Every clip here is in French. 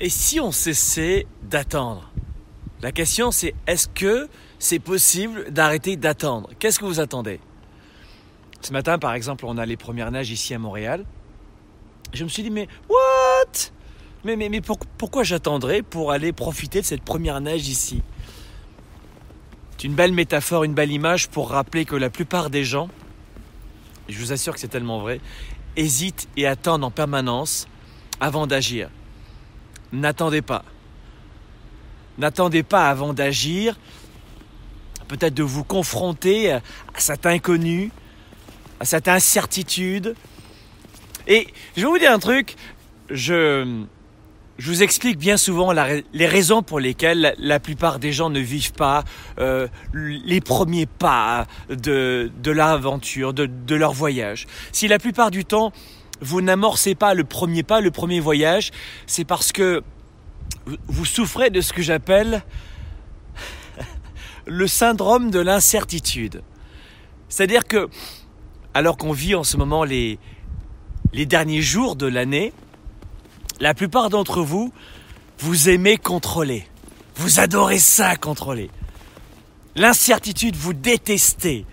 Et si on cessait d'attendre? La question c'est est-ce que c'est possible d'arrêter d'attendre? Qu'est-ce que vous attendez? Ce matin par exemple on a les premières neiges ici à Montréal. Je me suis dit mais what? Mais, mais, pourquoi j'attendrais pour aller profiter de cette première neige ici? C'est une belle métaphore, une belle image pour rappeler que la plupart des gens, je vous assure que c'est tellement vrai, hésitent et attendent en permanence avant d'agir. N'attendez pas. N'attendez pas avant d'agir, peut-être de vous confronter à cette inconnue, à cette incertitude. Et je vais vous dire un truc, je, je vous explique bien souvent les raisons pour lesquelles la, plupart des gens ne vivent pas euh, les premiers pas de, de l'aventure, de, de leur voyage. Si la plupart du temps, vous n'amorcez pas le premier pas, le premier voyage, c'est parce que vous souffrez de ce que j'appelle le syndrome de l'incertitude. C'est-à-dire que, alors qu'on vit en ce moment les, les derniers jours de l'année, la plupart d'entre vous, vous aimez contrôler. Vous adorez ça, contrôler. L'incertitude, vous détestez.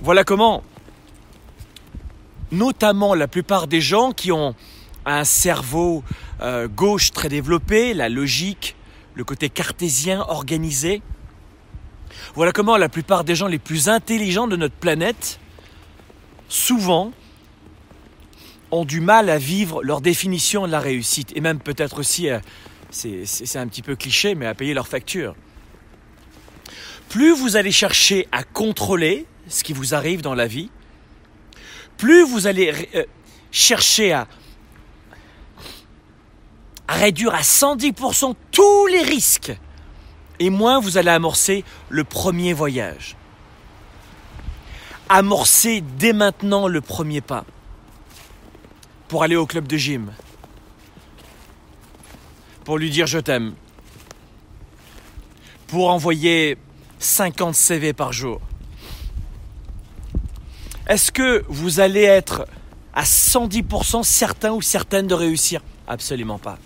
Voilà comment notamment la plupart des gens qui ont un cerveau euh, gauche très développé, la logique, le côté cartésien organisé. Voilà comment la plupart des gens les plus intelligents de notre planète, souvent, ont du mal à vivre leur définition de la réussite, et même peut-être aussi, euh, c'est un petit peu cliché, mais à payer leurs factures. Plus vous allez chercher à contrôler ce qui vous arrive dans la vie, plus vous allez euh, chercher à, réduire à 110% tous les risques, et moins vous allez amorcer le premier voyage. Amorcer dès maintenant le premier pas pour aller au club de gym, pour lui dire je t'aime, pour envoyer 50 CV par jour. Est-ce que vous allez être à 110% certain ou certaine de réussir? Absolument pas.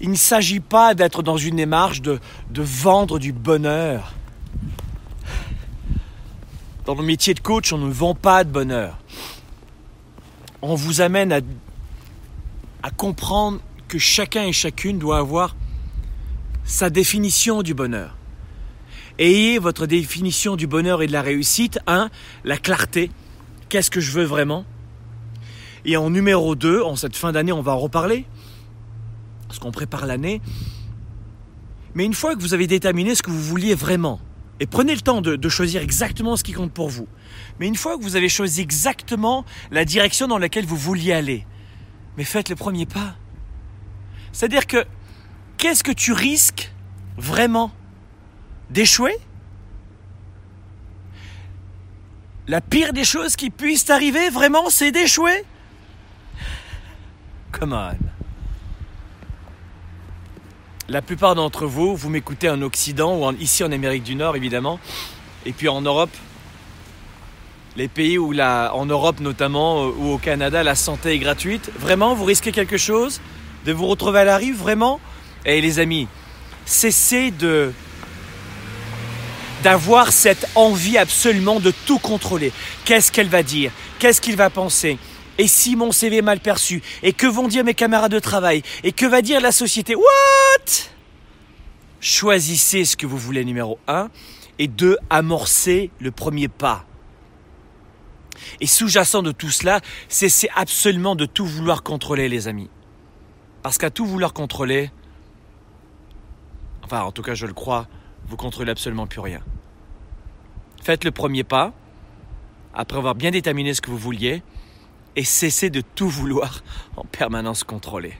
Il ne s'agit pas d'être dans une démarche de, vendre du bonheur. Dans le métier de coach, on ne vend pas de bonheur. On vous amène à comprendre que chacun et chacune doit avoir sa définition du bonheur. Ayez votre définition du bonheur et de la réussite. 1. La clarté. Qu'est-ce que je veux vraiment? Et en numéro 2, en cette fin d'année, on va en reparler. Parce qu'on prépare l'année. Mais une fois que vous avez déterminé ce que vous vouliez vraiment, et prenez le temps de, de, choisir exactement ce qui compte pour vous. Mais une fois que vous avez choisi exactement la direction dans laquelle vous vouliez aller, mais faites le premier pas. C'est-à-dire que qu'est-ce que tu risques vraiment? D'échouer La pire des choses qui puissent arriver, vraiment, c'est d'échouer Come on. La plupart d'entre vous, vous m'écoutez en Occident ou ici en Amérique du Nord, évidemment, et puis en Europe. Les pays où, en Europe notamment, euh, ou au Canada, la santé est gratuite. Vraiment, vous risquez quelque chose de vous retrouver à la rive, vraiment? Et eh, les amis, cessez de d'avoir cette envie absolument de tout contrôler. Qu'est-ce qu'elle va dire? Qu'est-ce qu'il va penser? Et si mon CV est mal perçu? Et que vont dire mes camarades de travail? Et que va dire la société? What? Choisissez ce que vous voulez numéro 1 et 2. Amorcez le premier pas. Et sous-jacent de tout cela, cessez absolument de tout vouloir contrôler les amis. Parce qu'à tout vouloir contrôler, enfin en tout cas je le crois, vous contrôlez absolument plus rien. Faites le premier pas, après avoir bien déterminé ce que vous vouliez, et cessez de tout vouloir en permanence contrôler.